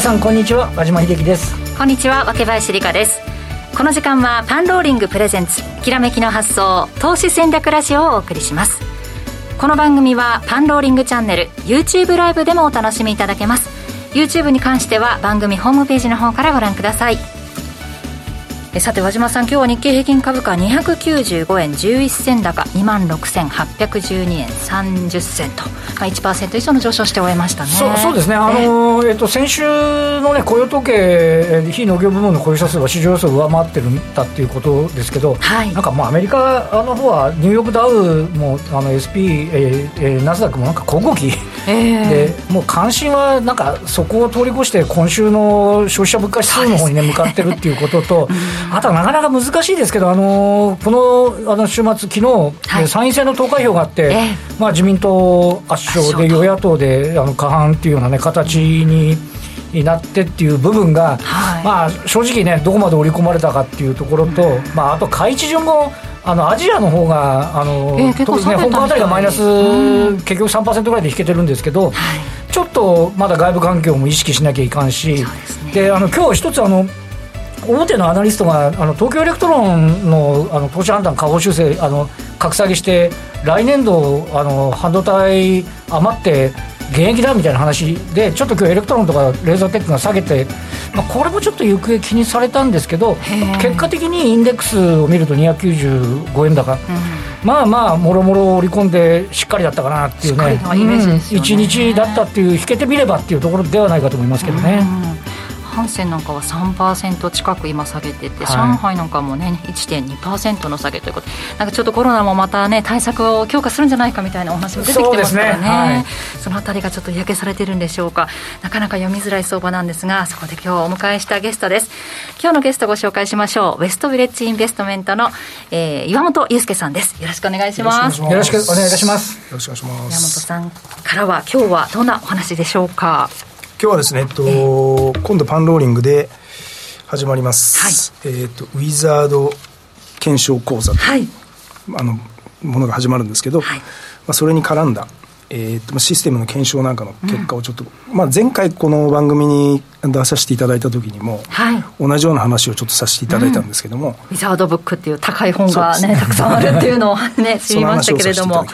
皆さんこんにちは。和島秀樹です。こんにちは。若林理香です。この時間はパンローリングプレゼンツきらめきの発想投資戦略ラジオをお送りします。この番組はパンローリングチャンネル YouTube ライブでもお楽しみいただけます。YouTube に関しては番組ホームページの方からご覧ください。さて和島さん今日は日経平均株価295円11銭高。2万6812円30銭と、まあ、1%以上の上昇して終えましたね。そうですね、あのえっと、先週の、ね、雇用統計非農業部門の雇用者数は市場予想を上回ってるんだっていうことですけど、はい、なんかもうアメリカの方はニューヨークダウもあの SP、えーえー、ナスダックもなんか小動き、えー、でもう関心はなんかそこを通り越して今週の消費者物価指数の方に、ね、向かってるっていうことと、あとはなかなか難しいですけど、あのこのあの週末、昨日、はい、参院選の投開票があって、えー、まあ、自民党圧勝で、与野党であの過半っていうような、ね、形に。になってっていう部分が、はい、まあ、正直ね、どこまで織り込まれたかっていうところと、うん、まあ、あと、開地順もあのアジアの方があの、えー、特にね、香港あたりがマイナス、うん、結局3%ぐらいで引けてるんですけど、はい、ちょっとまだ外部環境も意識しなきゃいかんし、で、ね、あの今日一つあの、大手のアナリストがあの東京エレクトロンのあの投資判断下方修正あの格下げして来年度あの半導体余って減益だみたいな話でちょっと今日エレクトロンとかレーザーテックが下げて、まあ、これもちょっと行方気にされたんですけど結果的にインデックスを見ると295円高、うん、まあまあもろもろ織り込んでしっかりだったかなっていうね。ね、うん、1日だったっていう引けてみればっていうところではないかと思いますけどね。うんハンセンなんかは3%近く今下げてて、はい、上海なんかもね1.2%の下げということでなんかちょっとコロナもまたね対策を強化するんじゃないかみたいなお話も出てきてますからね、ね。はい、そのあたりがちょっと嫌気されてるんでしょうか。なかなか読みづらい相場なんですがそこで今日お迎えしたゲストです。今日のゲストご紹介しましょう。ウェストビレッジインベストメントの、えー、岩本裕介さんです。よろしくお願いします。よろしくお願いいたします。よろしくお願いします。岩本さんからは今日はどんなお話でしょうか？今日はですね、えっと、今度パンローリングで始まります、はい、えっと、ウィザード検証講座と、はい、あのものが始まるんですけど、はい、まあ、それに絡んだえーと、システムの検証なんかの結果をちょっと、うん、まあ、前回この番組に出させていただいた時にも、はい、同じような話をちょっとさせていただいたんですけども、うん、ウィザードブックっていう高い本がね、ねたくさんあるっていうのをね 知りましたけれども。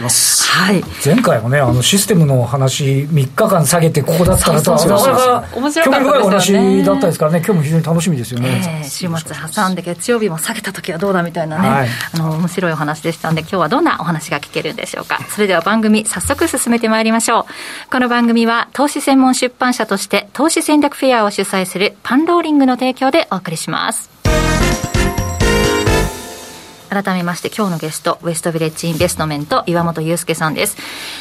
はい、前回はねあのシステムの話3日間下げてここだったらとなかなか興味深い話だったですからね今日も非常に楽しみですよね、えー、週末挟んで月曜日も下げた時はどうだみたいなね、はい、あの面白いお話でしたんで今日はどんなお話が聞けるんでしょうか。それでは番組早速進進めてまいりましょう。この番組は投資専門出版社として投資戦略フェアを主催するパンローリングの提供でお送りします。改めまして今日のゲスト、ウエストビレッジインベストメント岩本祐介さんです。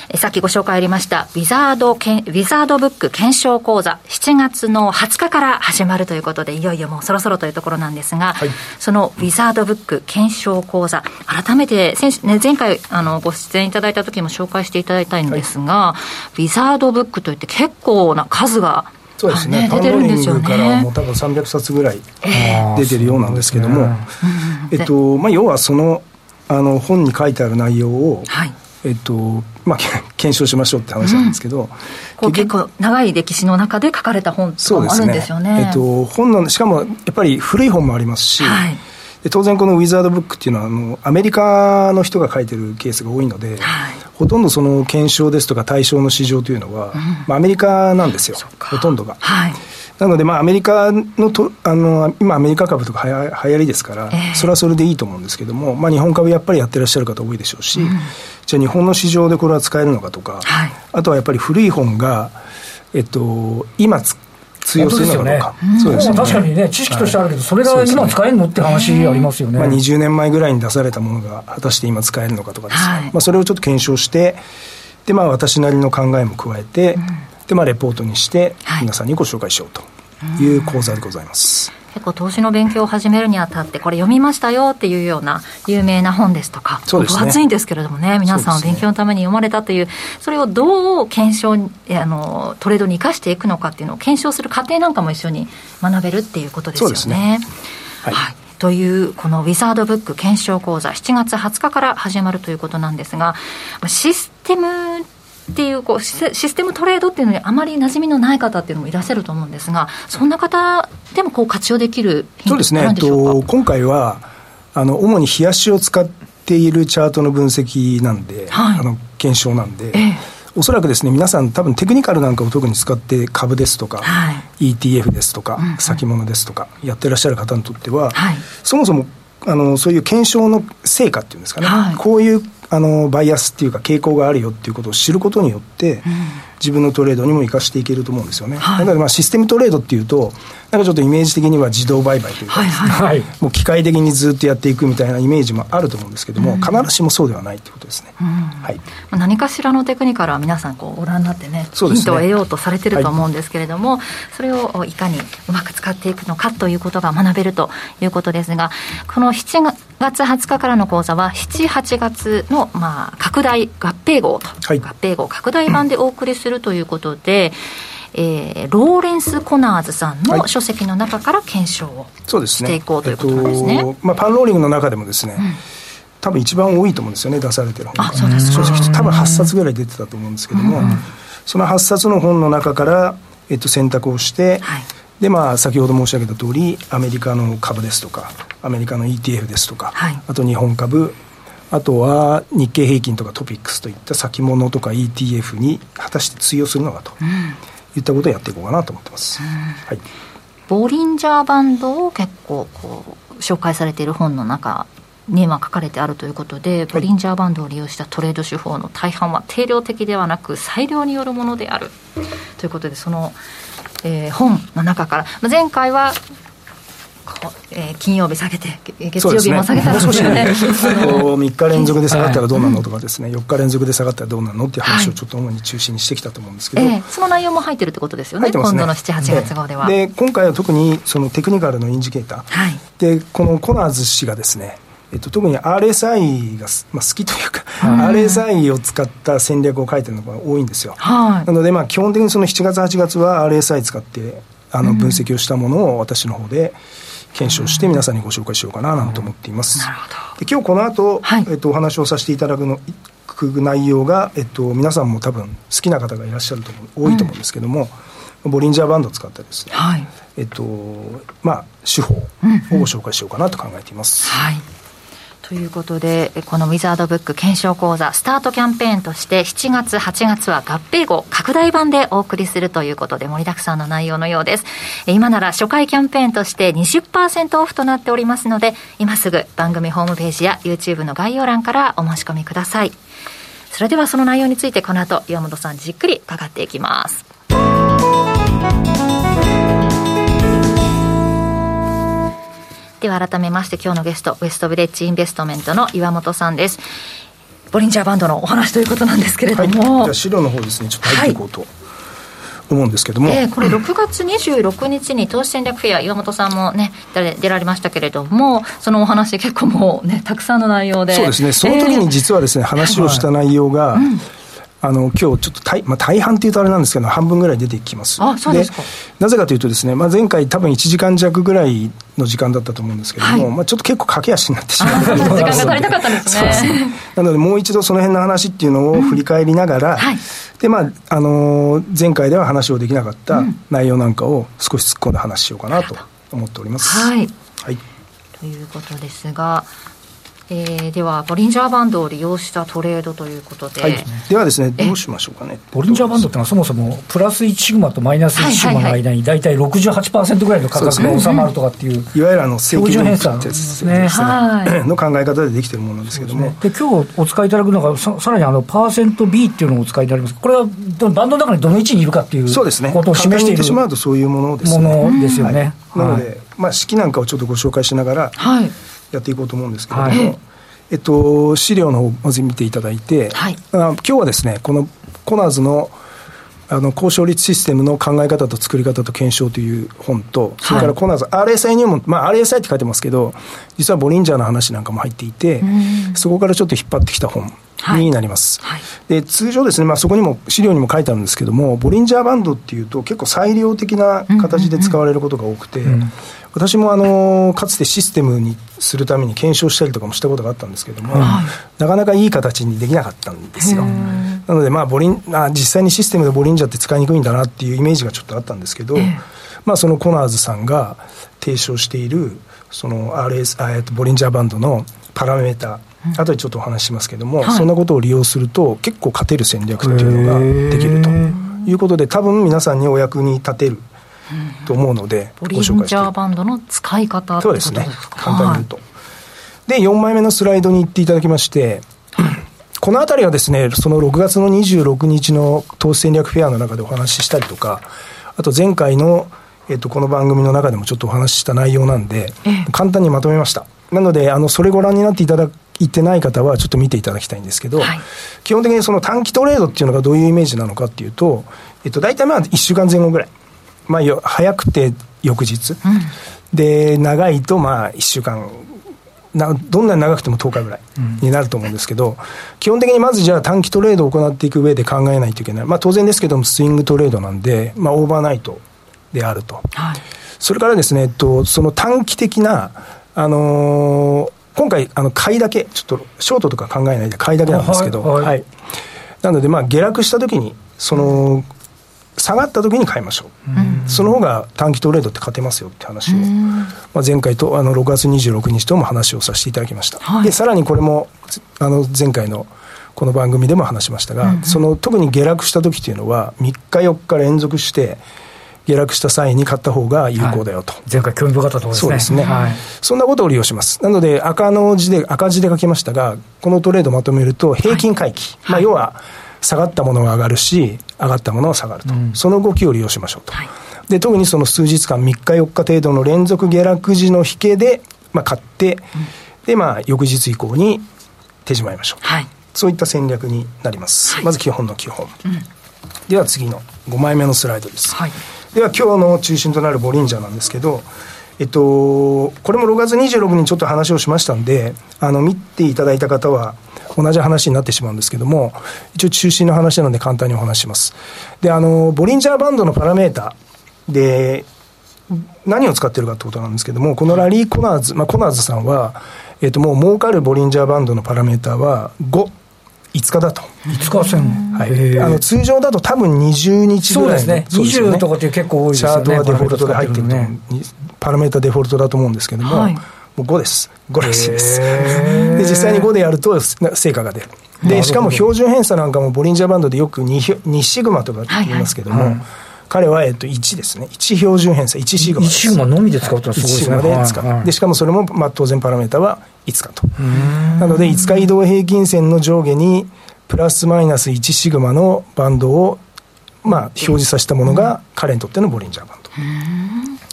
えさっきご紹介ありました、ウィザードけん、ウィザードブック検証講座、7月の20日から始まるということで、いよいよもうそろそろというところなんですが、はい、そのウィザードブック検証講座、改めて先、ね、前回あのご出演いただいた時も紹介していただいたんですが、はい、ウィザードブックといって結構な数がそうですね、パンローリングからもう多分300冊ぐらい出てるようなんですけども、えっとまあ、要はそのあの本に書いてある内容を、はい、えっとまあ、検証しましょうって話なんですけど、うん、結構長い歴史の中で書かれた本とかもあるんですよね。ね。えっと、本のしかもやっぱり古い本もありますし、はい。で当然このウィザードブックっていうのはあのアメリカの人が書いてるケースが多いので、はい、ほとんどその検証ですとか対象の市場というのは、うん、まあ、アメリカなんですよ。ほとんどが。はい。なので、まあ、アメリカのとあの今、アメリカ株とかはや流行りですから、えー、それはそれでいいと思うんですけども、まあ、日本株やっぱりやってらっしゃる方多いでしょうし、うん、じゃあ、日本の市場でこれは使えるのかとか、はい、あとはやっぱり古い本が、えっと、今通用するのか。どうか、そうですね、確かにね、知識としてあるけど、それが今使えるのって話ありますよね、まあ、20年前ぐらいに出されたものが、果たして今使えるのかとかです。ね、はい、まあ、それをちょっと検証して、でまあ、私なりの考えも加えて、でまあ、レポートにして、皆さんにご紹介しようという講座でございます。結構投資の勉強を始めるにあたってこれ読みましたよっていうような有名な本ですとか分厚いんですけれどもね皆さん勉強のために読まれたというそれをどう検証あのトレードに生かしていくのかっていうのを検証する過程なんかも一緒に学べるっていうことですよね。ね。はい、はい。というこのウィザードブック検証講座7月20日から始まるということなんですがシステムっていうこうシステムトレードっていうのにあまり馴染みのない方っていうのもいらっしゃると思うんですがそんな方でもこう活用できるそうですね、えっと、今回はあの主に冷やしを使っているチャートの分析なんで、はい、あの検証なんで、ええ、おそらくですね皆さん多分テクニカルなんかを特に使って株ですとか、はい、ETF ですとか、うんうん、先物ですとかやってらっしゃる方にとっては、はい、そもそもあのそういう検証の成果っていうんですかね、はい、こういうあのバイアスっていうか傾向があるよっていうことを知ることによって、自分のトレードにも生かしていけると思うんですよね、はい、だからまあシステムトレードっていうとなんかちょっとイメージ的には自動売買というか、ね、はい。はい、もう機械的にずっとやっていくみたいなイメージもあると思うんですけども、うん、必ずしもそうではないということですね、うん、はい、何かしらのテクニカルは皆さんこうご覧になってね、ね、ヒントを得ようとされてると思うんですけれども、はい、それをいかにうまく使っていくのかということが学べるということですがこの7月20日からの講座は7、8月のまあ拡大合併号と、はい、合併号拡大版でお送りするということで、えー、ローレンス・コナーズさんの書籍の中から検証をしていこうということなんですね。えっと、まあ、パンローリングの中でもですね、うん。多分一番多いと思うんですよね出されてる本が。正直多分8冊ぐらい出てたと思うんですけども、うん、その8冊の本の中から、えっと、選択をして、はい、でまあ先ほど申し上げた通りアメリカの株ですとかアメリカの ETF ですとか、はい、あと日本株あとは日経平均とかトピックスといった先物とか ETF に果たして通用するのかと。うんいったことをやっていこうかなと思ってます。はい、ボリンジャーバンドを結構こう紹介されている本の中には書かれてあるということで、ボリンジャーバンドを利用したトレード手法の大半は定量的ではなく裁量によるものであるということでその、えー、本の中から前回はえー、金曜日下げて、月曜日も下げたら、ね、ね、3日連続で下がったらどうなのとかですね、4日連続で下がったらどうなのっていう話をちょっと主に中心にしてきたと思うんですけど、えー、その内容も入ってるってことですよね、ね。今度の7、8月号では。で今回は特にそのテクニカルのインジケーター、はい、でこのコナーズ氏がですね、えっと、特に RSI が、まあ、好きというか、RSI を使った戦略を書いてるのが多いんですよ。はい、なので、まあ、基本的にその7月、8月は RSI 使ってあの分析をしたものを私の方で、うん検証して皆さんにご紹介しようかななんて思っています。で今日この後、はい、えっとお話をさせていただくの内容が、えっと、皆さんも多分好きな方がいらっしゃると思う多いと思うんですけども、うん、ボリンジャーバンドを使ったですね、はい、えっとまあ手法をご紹介しようかなと考えています。うんうん、はいということで、このウィザードブック検証講座、スタートキャンペーンとして、7月、8月は合併後、拡大版でお送りするということで、盛りだくさんの内容のようです。今なら初回キャンペーンとして20%オフとなっておりますので、今すぐ番組ホームページや YouTube の概要欄からお申し込みください。それではその内容について、この後、岩本さんじっくり伺っていきます。では改めまして今日のゲストウエストビレッジインベストメントの岩本さんです。ボリンジャーバンドのお話ということなんですけれども、はい、じゃあ資料の方ですね。ちょっと入っていこうと、はい思うんですけども、えー、これ6月26日に投資戦略フェア岩本さんもね出られましたけれどもそのお話結構もうねたくさんの内容で。そうですね。その時に実はですね、えー、話をした内容が、はいうんあの今日ちょっと大,、まあ、大半っていうとあれなんですけど半分ぐらい出てきます。あそうですか。なぜかというとですね、まあ、前回多分1時間弱ぐらいの時間だったと思うんですけども、はい、まあ、ちょっと結構駆け足になってしまう時間が足りなかったんですね。すね。なのでもう一度その辺の話っていうのを振り返りながら、うん。はい、でまああのー、前回では話をできなかった内容なんかを少し突っ込んで話しようかなと思っております、はい、はい、ということですがえー、ではボリンジャーバンドを利用したトレードということで、はい、ではですねどうしましょうかね。ボリンジャーバンドってのはそもそもプラス1シグマとマイナス1シグマの間に大体68%ぐらいの価格が収まるとかっていう、いわゆるあの正規偏差ですね、はい、の考え方でできてるものですけども。で、ね、今日お使いいただくのがささらにあのパーセント B っていうのをお使いいただきます。これはバンドの中にどの位置にいるかっていうことを示しているしまうとそういうものですね。ものですよね、はい、なので、まあ、式なんかをちょっとご紹介しながらやっていこうと思うんですけれども、はい。えっと、資料の方まず見ていただいて、はい、あ今日はですねこのコナーズのあの交渉率システムの考え方と作り方と検証という本と、それからコナーズ、RSI にも、まあ、RSI って書いてますけど、実はボリンジャーの話なんかも入っていて、そこからちょっと引っ張ってきた本になります。はい。はい、で通常ですね、まあ、そこにも資料にも書いてあるんですけども、ボリンジャーバンドっていうと、結構裁量的な形で使われることが多くて、私もあのかつてシステムにするために検証したりとかもしたことがあったんですけども、はい、なかなかいい形にできなかったんですよ。なので、まあボリンあ、実際にシステムでボリンジャーって使いにくいんだなっていうイメージがちょっとあったんですけど、えー、まあ、そのコナーズさんが提唱している、その RS、あえっとボリンジャーバンドのパラメーター、後でちょっとお話ししますけども、はい、そんなことを利用すると、結構勝てる戦略っていうのができるということで、多分皆さんにお役に立てると思うので、ボリンジャーバンドの使い方そうですね、簡単に言うと。はい、で、4枚目のスライドに行っていただきまして、このあたりはですね、その6月の26日の投資戦略フェアの中でお話ししたりとか、あと前回の、えっと、この番組の中でもちょっとお話しした内容なんで、簡単にまとめました。なので、あの、それご覧になっていただいてない方はちょっと見ていただきたいんですけど、はい、基本的にその短期トレードっていうのがどういうイメージなのかっていうと、えっと、大体まあ1週間前後ぐらい。まあ、早くて翌日、うん、で長いとまあ1週間。などんなに長くても10日ぐらいになると思うんですけど、うん、基本的にまずじゃあ短期トレードを行っていく上で考えないといけない、まあ、当然ですけどもスイングトレードなんで、まあ、オーバーナイトであると、はい、それからですね、えっと、その短期的な、あのー、今回あの買いだけちょっとショートとか考えないで買いだけなんですけど、はい、はい、なのでまあ下落した時にその下がった時に買いましょう、その方が短期トレードって勝てますよって話を、まあ、前回とあの6月26日とも話をさせていただきました、はい、でさらにこれもあの前回のこの番組でも話しましたが、うん。うん、その特に下落した時っていうのは3日4日連続して下落した際に買った方が有効だよと、はい、前回興味深かったところですね。そうですね、はい、そんなことを利用します。なので赤の字で赤字で書きましたがこのトレードまとめると平均回帰、はい、まあ要は下がったものが上がるし、上がったものは下がると、うん、その動きを利用しましょうと、はい、で特にその数日間、3日、4日程度の連続下落時の引けで、まあ、買って、うん、でまあ、翌日以降に手締まいましょう、はい、そういった戦略になります、はい、まず基本の基本、うん、では次の5枚目のスライドです、では今日の中心となるボリンジャーなんですけど、えっと、これも6月26日にちょっと話をしましたんで、あの、見ていただいた方は、同じ話になってしまうんですけども、一応中心の話なので簡単にお話します。で、あの、ボリンジャーバンドのパラメータで、何を使ってるかってことなんですけども、このラリー・コナーズ、まあ、コナーズさんは、えっ、と、もう儲かるボリンジャーバンドのパラメータは5。5日だと。5日線。はい。あの、通常だと多分20日ぐらい。そうですね。20とかって結構多いですよね。チャートはデフォルトで入ってると、ね、パラメータデフォルトだと思うんですけども、はいもう5です。5らしいです。で、実際に5でやると成果が出る。で、しかも標準偏差なんかもボリンジャーバンドでよく 2, 2シグマとか言いますけども、はいはい、彼は、えっと、1ですね。1標準偏差、1シグマ1シグマのみで使うとすごいですね。1シグマで使う。はいはい、で、しかもそれも、まあ、当然パラメータは5日と。なので、5日移動平均線の上下に、プラスマイナス1シグマのバンドを、まあ、表示させたものが、彼にとってのボリンジャーバン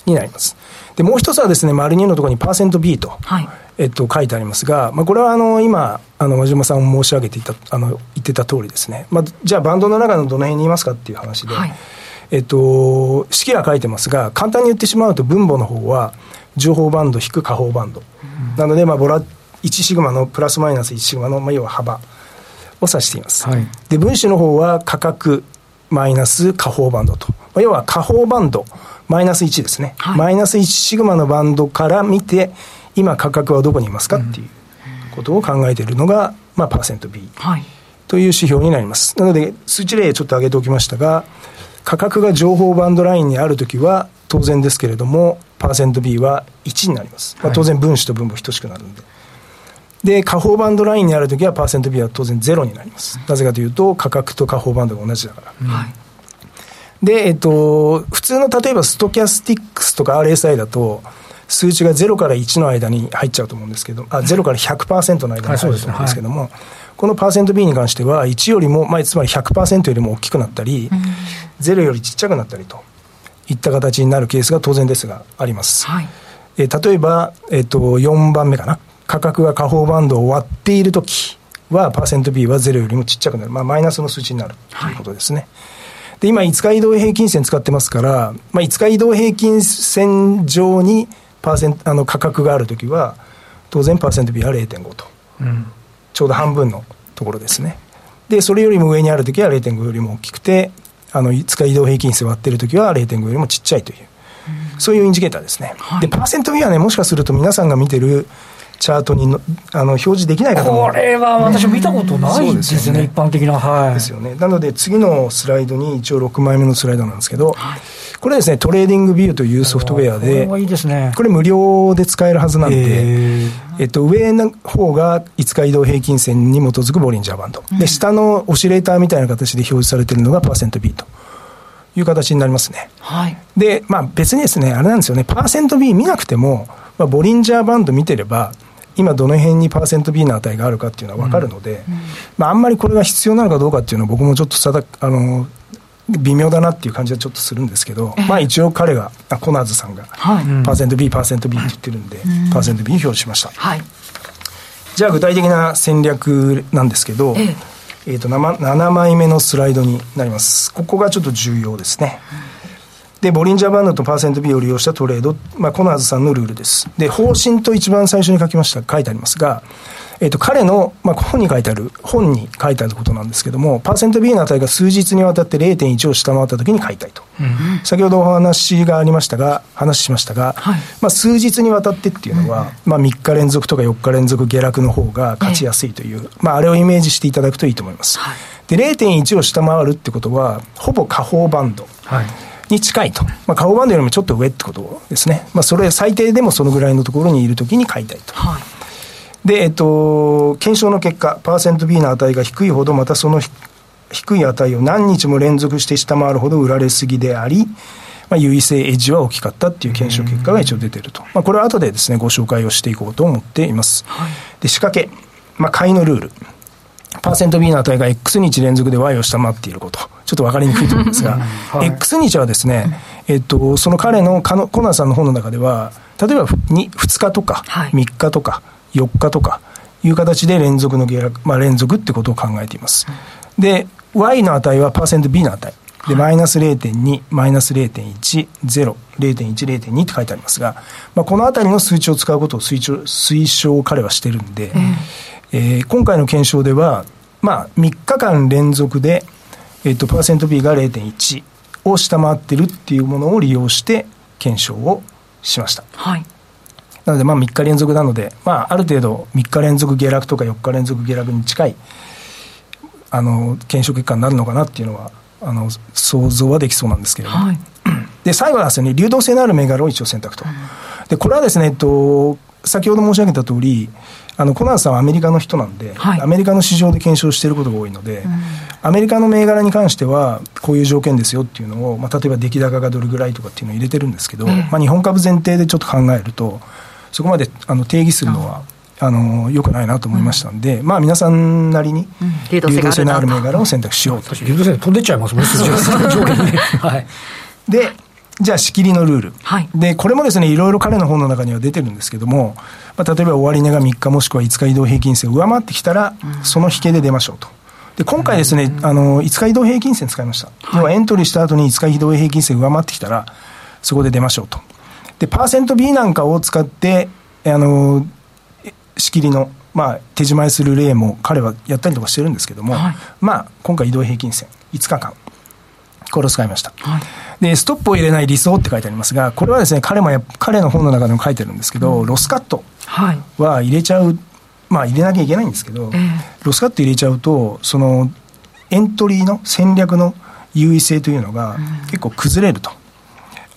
ドになります。でもう一つはですね、丸2のところにパーセント B と、はい、えっと、書いてありますが、まあ、これはあの今、あの和島さん申し上げていた、あの言ってた通りですね、まあ、じゃあ、バンドの中のどの辺にいますかっていう話で、はい、えっと、式は書いてますが、簡単に言ってしまうと、分母の方は、情報バンド引く下方バンド、うん、なので、まあ、ボラ1シグマのプラスマイナス1シグマの、まあ、要は幅を指しています。はい、で分子の方は価格マイナス下方バンドと、まあ、要は下方バンド。マイナス1ですね、はい、マイナス1シグマのバンドから見て、今、価格はどこにいますかっていうことを考えているのが、まあ、パーセント B、はい、という指標になります。なので、数値例ちょっと挙げておきましたが、価格が情報バンドラインにあるときは、当然ですけれども、パーセント B は1になります。まあ、当然、分子と分母等しくなるんで。で、下方バンドラインにあるときは、パーセント B は当然ゼロになります。なぜかというと、価格と下方バンドが同じだから。はい。で、えっと、普通の例えばストキャスティックスとか RSI だと、数値が0から1の間に入っちゃうと思うんですけど、あ0から100%の間に入ると思うんですけども、はい。ねはい、このパーセント B に関しては、1よりも、まあ、つまり100%よりも大きくなったり、うん、0よりちっちゃくなったりといった形になるケースが当然ですが、あります。はい、え例えば、えっと、4番目かな、価格が下方バンドを割っているときは、パーセント B は0よりもちっちゃくなる、まあ、マイナスの数値になるということですね。はいで、今、5日移動平均線使ってますから、まあ、5日移動平均線上にパーセントあの価格があるときは、当然パーセント B は0.5と、うん、ちょうど半分のところですね。で、それよりも上にあるときは0.5よりも大きくて、あの5日移動平均線割ってるときは0.5よりもちっちゃいという、うん、そういうインジケーターですね。はい、で、パーセント B はね、もしかすると皆さんが見てるチャートにのあの表示できない方も。これは私見たことないですね、ね、一般的な、はい、ですよね。なので次のスライドに一応6枚目のスライドなんですけど、はい、これですね TradingView というソフトウェアでこれいいです、ね、これ無料で使えるはずなんで、えっと、上の方が5日移動平均線に基づくボリンジャーバンド、で下のオシレーターみたいな形で表示されているのがパーセント B という形になりますね。はい、で、まあ、別にですね、あれなんですよね、パーセント B 見なくても、まあ、ボリンジャーバンド見てれば、今どの辺にパーセント B の値があるかっていうのは分かるので、うんうん、まあ、あんまりこれが必要なのかどうかっていうのは僕もちょっとさだあの微妙だなっていう感じはちょっとするんですけど、まあ一応彼がコナーズさんが、はい、パーセント B パーセント B って言ってるんで、うん、パーセント B 表示しました、はい、じゃあ具体的な戦略なんですけど、ええ。えーと、と 7, 7枚目のスライドになります。ここがちょっと重要ですね、うんで、ボリンジャーバンドとパーセント B を利用したトレード、まあ、コナーズさんのルールです。で、方針と一番最初に書きました、書いてありますが、えっ、ー、と、彼の、まあ、本に書いてある、本に書いてあることなんですけども、パーセント B の値が数日にわたって0.1を下回ったときに買いたいと。うん、先ほどお話がありましたが、話しましたが、はい、まあ、数日にわたってっていうのは、うん、まあ、3日連続とか4日連続下落の方が勝ちやすいという、えまあ、あれをイメージしていただくといいと思います。はい、で、0.1を下回るってことは、ほぼ下方バンド。はいに近いと、まあ、顔バンドよりもちょっと上ってことですね、まあ、それ最低でもそのぐらいのところにいるときに買いたいと。はい、で、えっと、検証の結果、パーセント B の値が低いほど、またその低い値を何日も連続して下回るほど売られすぎであり、まあ、優位性エッジは大きかったっていう検証結果が一応出てると。まあ、これは後でですね、ご紹介をしていこうと思っています。はい、で、仕掛け、まあ、買いのルール。パーセント B の値が X 日連続で Y を下回っていること。ちょっと分かりにくいと思うんですが、はい、X 日はですね、えっと、その彼のコナーさんの本の中では、例えば 2, 2日とか3日とか4日とかいう形で連続の下落、まあ、連続ってことを考えています。で、Y の値はパーセント B の値。で、マイナス0.2、マイナス0.1、0、0.1、0.2って書いてありますが、まあ、このあたりの数値を使うことを推奨、推奨を彼はしてるんで、うんえー、今回の検証では、まあ、3日間連続で、えっと、パーセント B が0.1を下回ってるっていうものを利用して検証をしました。はい。なので、まあ、3日連続なので、まあ、ある程度、3日連続下落とか4日連続下落に近い、あの、検証結果になるのかなっていうのは、あの、想像はできそうなんですけれども。はい、で、最後はですね、流動性のある銘柄を一応選択と。で、これはですね、えっと、先ほど申し上げた通り、あのコナンさんはアメリカの人なんで、はい、アメリカの市場で検証していることが多いので、うん、アメリカの銘柄に関しては、こういう条件ですよっていうのを、まあ、例えば出来高がどれぐらいとかっていうのを入れてるんですけど、うん、まあ、日本株前提でちょっと考えると、そこまであの定義するのは、あのよくないなと思いましたんで、うん、まあ皆さんなりに、流動性のある銘柄を選択しようと。流動性飛んでっちゃいますもんね、条件で。はい、でじゃあ仕切りのルール、はい、でこれもですねいろいろ彼の本の中には出てるんですけども、まあ、例えば終値が3日もしくは5日移動平均線を上回ってきたら、うん、その引けで出ましょうと。で今回ですね、うん、あの5日移動平均線使いました、はい、要はエントリーした後に5日移動平均線上回ってきたら、そこで出ましょうと。で、パーセント B なんかを使って、あの仕切りの、まあ、手締まいする例も彼はやったりとかしてるんですけども、はい、まあ、今回移動平均線、5日間、これを使いました。はい、で、ストップを入れない理想って書いてありますが、これはですね、彼もや、彼の本の中でも書いてるんですけど、うん、ロスカットは入れちゃう、まあ入れなきゃいけないんですけど、えー、ロスカット入れちゃうと、その、エントリーの戦略の優位性というのが結構崩れると。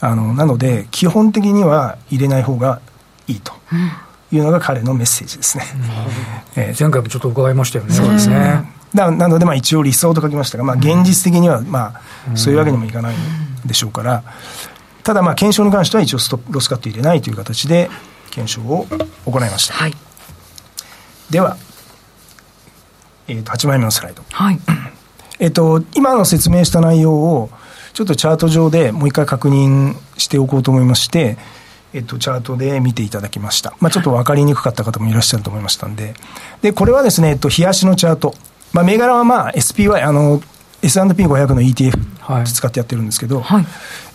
うん、あの、なので、基本的には入れない方がいいと。いうのが彼のメッセージですね。うん、えー、前回もちょっと伺いましたよね。そうですね。ななので、まあ、一応理想と書きましたが、まあ、現実的には、まあ、そういうわけにもいかないでしょうから、ただ、まあ、検証に関しては一応ストロスカット入れないという形で、検証を行いました。はい、では、えー、と8枚目のスライド。はい、えっと、今の説明した内容を、ちょっとチャート上でもう一回確認しておこうと思いまして、えっと、チャートで見ていただきました。まあ、ちょっと分かりにくかった方もいらっしゃると思いましたんで。で、これはですね、えっと、冷やしのチャート。まあ、銘柄はまあ SPY、あの、S&P500 の ETF 使ってやってるんですけど、はい、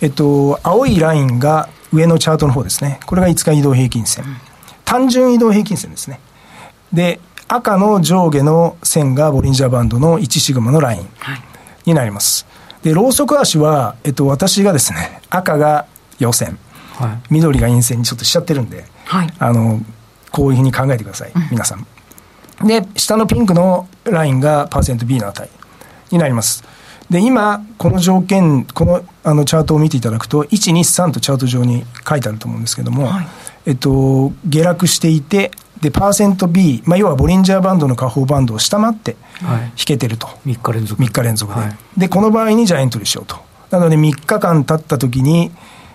えっと、青いラインが上のチャートの方ですね。これが5日移動平均線。単純移動平均線ですね。で、赤の上下の線がボリンジャーバンドの1シグマのラインになります。で、ローソク足は、えっと、私がですね、赤が陽線、はい、緑が陰線にちょっとしちゃってるんで、はい、あの、こういうふうに考えてください、皆さん。で、下のピンクのラインがパーセント B の値になります。で、今、この条件、このあのチャートを見ていただくと、1、2、3とチャート上に書いてあると思うんですけども、はい、えっと、下落していて、で、パーセント B、まあ、要はボリンジャーバンドの下方バンドを下回って引けてると。はい、3日連続。3日連続で、はい、で、この場合にじゃあエントリーしようと。なので、3日間経った時に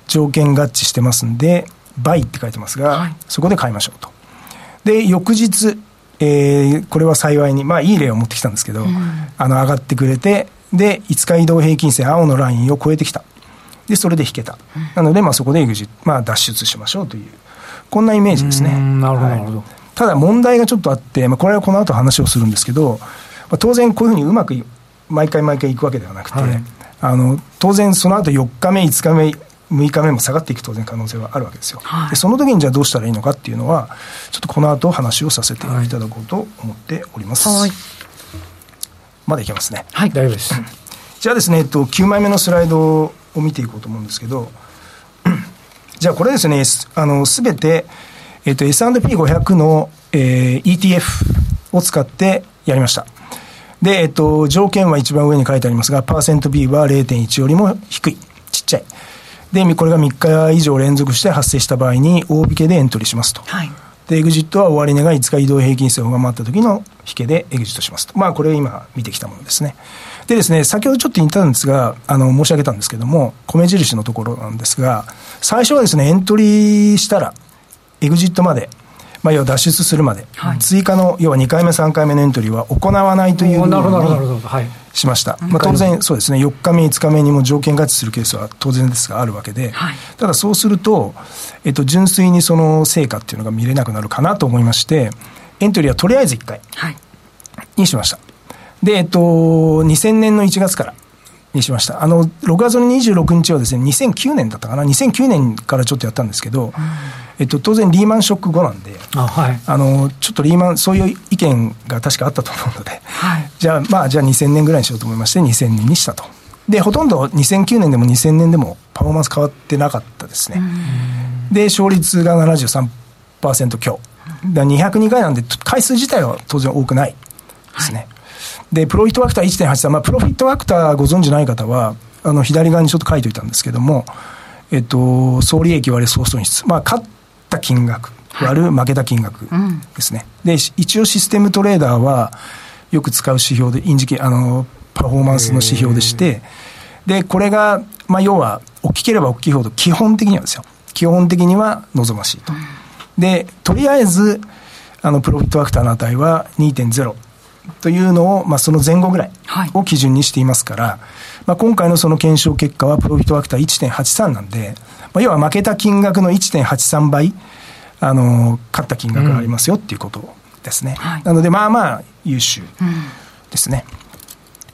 条件合致してますんで、バイって書いてますが、はい、そこで買いましょうと。で、翌日、えー、これは幸いに、まあいい例を持ってきたんですけど、うん、あの上がってくれて、で、5日移動平均線、青のラインを超えてきた。で、それで引けた。うん、なので、まあそこでまあ脱出しましょうという、こんなイメージですね。なるほど、なるほど。ただ問題がちょっとあって、まあこれはこの後話をするんですけど、まあ、当然こういうふうにうまく毎回毎回いくわけではなくて、はい、あの当然その後4日目、5日目、6日目も下がっていく当然可能性はあるわけですよ、はい、でその時にじゃあどうしたらいいのかっていうのはちょっとこの後話をさせていただこうと思っております、はい、まだいけますね。はい。大丈夫です。じゃあですね、えっと、9枚目のスライドを見ていこうと思うんですけど じゃあこれですねあの全て、えっと、S&P500 の、えー、ETF を使ってやりました。で、えっと、条件は一番上に書いてありますが、パーセント B は0.1よりも低い、ちっちゃい。で、これが3日以上連続して発生した場合に、大引けでエントリーしますと。はい、で、エグジットは終値が5日移動平均線を上回った時の引けでエグジットしますと。まあ、これ今見てきたものですね。でですね、先ほどちょっと言ったんですが、あの、申し上げたんですけども、米印のところなんですが、最初はですね、エントリーしたら、エグジットまで、まあ、要は脱出するまで、はい、追加の、要は2回目、3回目のエントリーは行わないというふうにしました。まあ、当然、そうですね、4日目、5日目にも条件合致するケースは当然ですがあるわけで、はい、ただそうすると、えっと、純粋にその成果っていうのが見れなくなるかなと思いまして、エントリーはとりあえず1回にしました。で、えっと、2000年の1月からにしました。あの、6月の26日はですね、2009年だったかな、2009年からちょっとやったんですけど、うんえっと、当然リーマンショック後なんで、あはい、あのちょっとリーマン、そういう意見が確かあったと思うので、はい、じゃあ、まあ、じゃあ2000年ぐらいにしようと思いまして、2000年にしたと。で、ほとんど2009年でも2000年でもパフォーマンス変わってなかったですね。で、勝率が73%強。だ202回なんで、回数自体は当然多くないですね。はい、で、プロフィットファクター1.83、まあ、プロフィットファクターご存知ない方は、あの、左側にちょっと書いておいたんですけども、えっと、総利益割れ総損失。まあ、勝った金額割る負けた金額ですね、で一応システムトレーダーはよく使う指標でインジケあのパフォーマンスの指標でしてでこれが、まあ、要は大きければ大きいほど基本的にはですよ。基本的には望ましいと、でとりあえずあのプロフィットファクターの値は2.0というのを、まあ、その前後ぐらいを基準にしていますから、はい、まあ、今回のその検証結果はプロフィットファクター1.83なんで、まあ、要は負けた金額の1.83倍、あの、勝った金額がありますよっていうことですね。うんなので、まあまあ優秀ですね。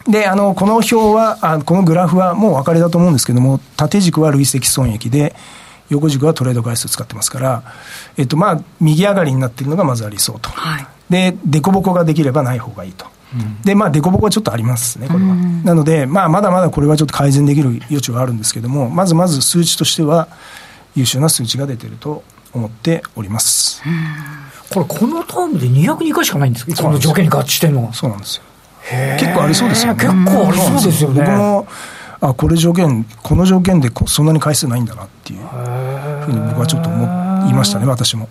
うん、で、あの、この表は、あこのグラフはもうお分かりだと思うんですけども、縦軸は累積損益で、横軸はトレード回数使ってますから、えっと、まあ、右上がりになっているのがまずありそうと。はい、で、凸凹ができればない方がいいと。で、まあ、凸凹はちょっとありますね、これは。なので、まあ、まだまだこれはちょっと改善できる余地はあるんですけども、まずまず数値としては、優秀な数値が出てると思っております。これ、このタームで202回しかないんですか、この条件に合致してるのは。そうなんですよ。結構ありそうですよね。結構ありそうですよね。僕もあこれ条件、この条件でそんなに回数ないんだなっていうふうに僕はちょっと思いましたね、私も。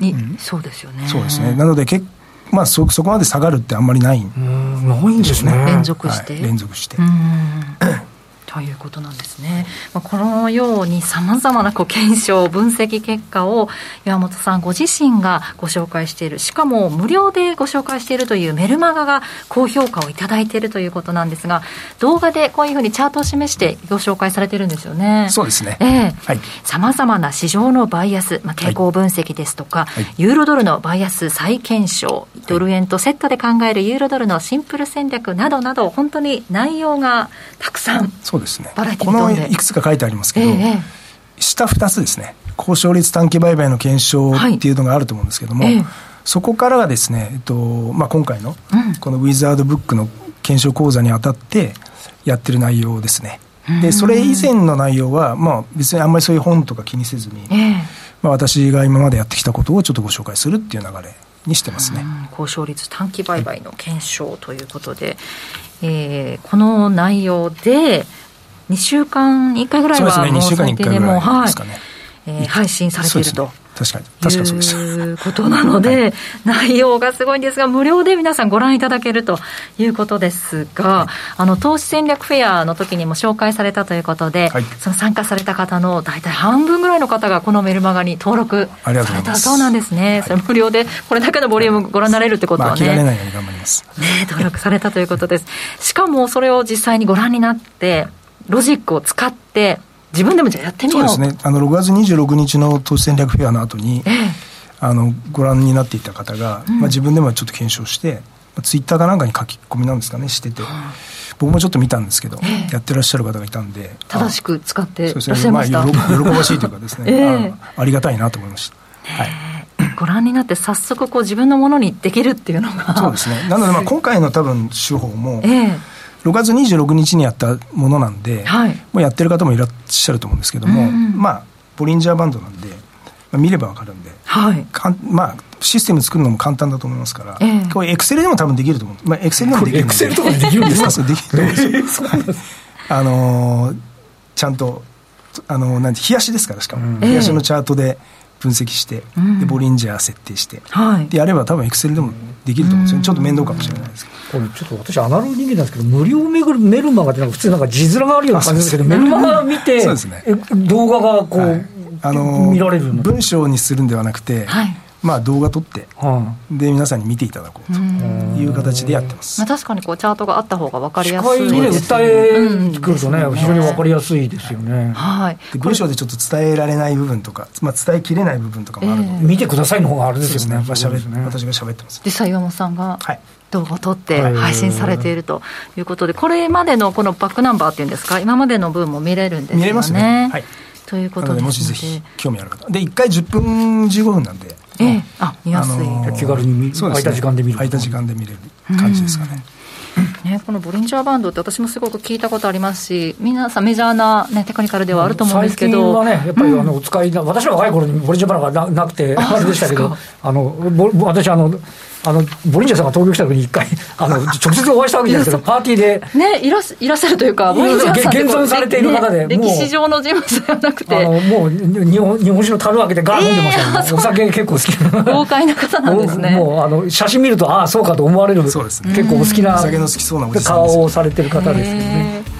うん、そうですよね。そうですね。なので結まあそそこまで下がるってあんまりないんないんですね。連続して、はい、連続して。ということなんですね。まあ、このようにさまざまなこう検証、分析結果を岩本さんご自身がご紹介している、しかも無料でご紹介しているというメルマガが高評価をいただいているということなんですが、動画でこういうふうにチャートを示してご紹介されてるんですよね。そうですね。ええー、さまざまな市場のバイアス、まあ、傾向分析ですとか、はい、ユーロドルのバイアス再検証、ドル円とセットで考えるユーロドルのシンプル戦略などなど、本当に内容がたくさん。そうですね。このいくつか書いてありますけど、えー、下2つですね、交渉率短期売買の検証っていうのがあると思うんですけども、はいえ。ー、そこからはですね、えっとまあ、今回のこのウィザードブックの検証講座にあたってやってる内容ですね。で、それ以前の内容は、まあ、別にあんまりそういう本とか気にせずに、えー、まあ、私が今までやってきたことをちょっとご紹介するっていう流れにしてますね。交渉率短期売買の検証ということで、えー、この内容で2週間に1回ぐらいはもう最低でも、はい、えー、配信されていると。確かに確かそうでしたいうことなので、内容がすごいんですが、無料で皆さんご覧いただけるということですが、はい、あの投資戦略フェアの時にも紹介されたということで、はい、その参加された方の大体半分ぐらいの方がこのメルマガに登録されたそうなんですね、それ無料でこれだけのボリュームご覧になれるってことはね、まあ、ね登録されたということです。しかもそれを実際にご覧になって、ロジックを使って、自分でもじゃやってみよう。そうですね。あの6月26日の投資戦略フェアの後に、ええ、あのご覧になっていた方が、うん、まあ、自分でもちょっと検証して、まあ、ツイッターかなんかに書き込みなんですかねしてて、僕もちょっと見たんですけど、え、やってらっしゃる方がいたんで正しく使ってらっしゃいました、ねまあ、喜ばしいというかですね、あありがたいなと思いました。はい。ご覧になって早速こう自分のものにできるっていうのが。そうですね。なのでまあ 今回の多分手法も、ええ6月26日にやったものなんで、はい、もうやってる方もいらっしゃると思うんですけども、うん、まあボリンジャーバンドなんで、まあ、見れば分かるんで、はい、かんまあシステム作るのも簡単だと思いますから、えー、これエクセルでも多分できると思う、まあ、エクセルでもできるエクセルとか？でできるんです。かできるあのー、ちゃんとあのー、なんて冷やしですからしかも、うん、冷やしのチャートで分析して、うん、でボリンジャー設定して、はい、でやれば多分エクセルでもできると思う。ん。ですよ、ちょっと面倒かもしれないですけど。これちょっと私、アナログ人間なんですけど、無料メグメルマガってなんか普通なんか字面があるような感じです。けど、メルマガ見て、そうですね、動画がこう、はい、あの見られる文章にするんではなくて、はい、まあ、動画撮って、で皆さんに見ていただこうという形でやってます、まあ、確かにこうチャートがあった方が分かりやすいですね。訴えくるとね、非常に分かりやすいですよね。はい、で文章でちょっと伝えられない部分とか、まあ、伝えきれない部分とかもあるので、見てくださいの方があれですよね、私が喋ってます。実際、岩本さんが、はい。動画を撮って配信されているということで、これまでのこのバックナンバーっていうんですか、今までの分も見れるんですよね。見れますね。はい、ということで。もしぜひ興味ある方。で、1回10分15分なんで。ええ、あ、見やすい。あのー、気軽に見、空いた時間で見る。空いた時間で見れる感じですかね。ね、このボリンジャーバンドって私もすごく聞いたことありますし、皆さんメジャーな、ね、テクニカルではあると思うんですけど。最近はね、やっぱりあのお使いな、私の若い頃にボリンジャーバンドがなくて、あれでしたけど、あの、私あの、あのボリンジャーさんが東京来た時に一回 あの直接お会いしたわけじゃないですけどパーティーで。ねいらいらっしゃるというかボリンジャーさん現存されている方で、ね、歴史上の人物ではなくて。あのもう日本日本酒の樽開けてガー飲んでましたね、えー、お酒結構好きな。豪快な方なんですね。もうあの写真見るとああそうかと思われる、そうですね、結構お好きな顔をされてる方ですよね、えー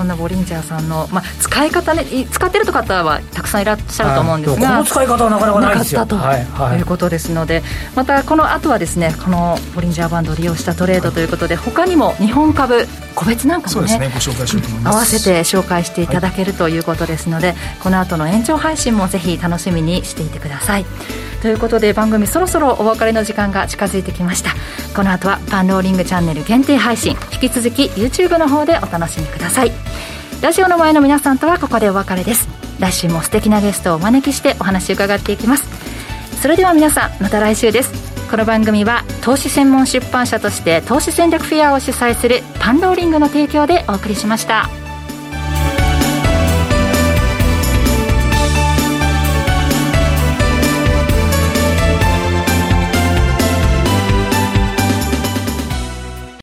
そんなボリンジャーさんの、まあ、使い方ね使ってる方はたくさんいらっしゃると思うんですが、この使い方はなかなかないですよ。なかったと、い、うことですのでまたこの後はですねこのボリンジャーバンドを利用したトレードということで、他にも日本株個別なんかもね、ね、ご紹介しようと思います。合わせて紹介していただけるということですので、はい、この後の延長配信もぜひ楽しみにしていてくださいということで番組そろそろお別れの時間が近づいてきました。この後はパンローリングチャンネル限定配信。引き続き YouTube の方でお楽しみください。ラジオの前の皆さんとはここでお別れです。来週も素敵なゲストをお招きしてお話伺っていきます。それでは皆さんまた来週です。この番組は投資専門出版社として投資戦略フェアを主催するパンローリングの提供でお送りしました。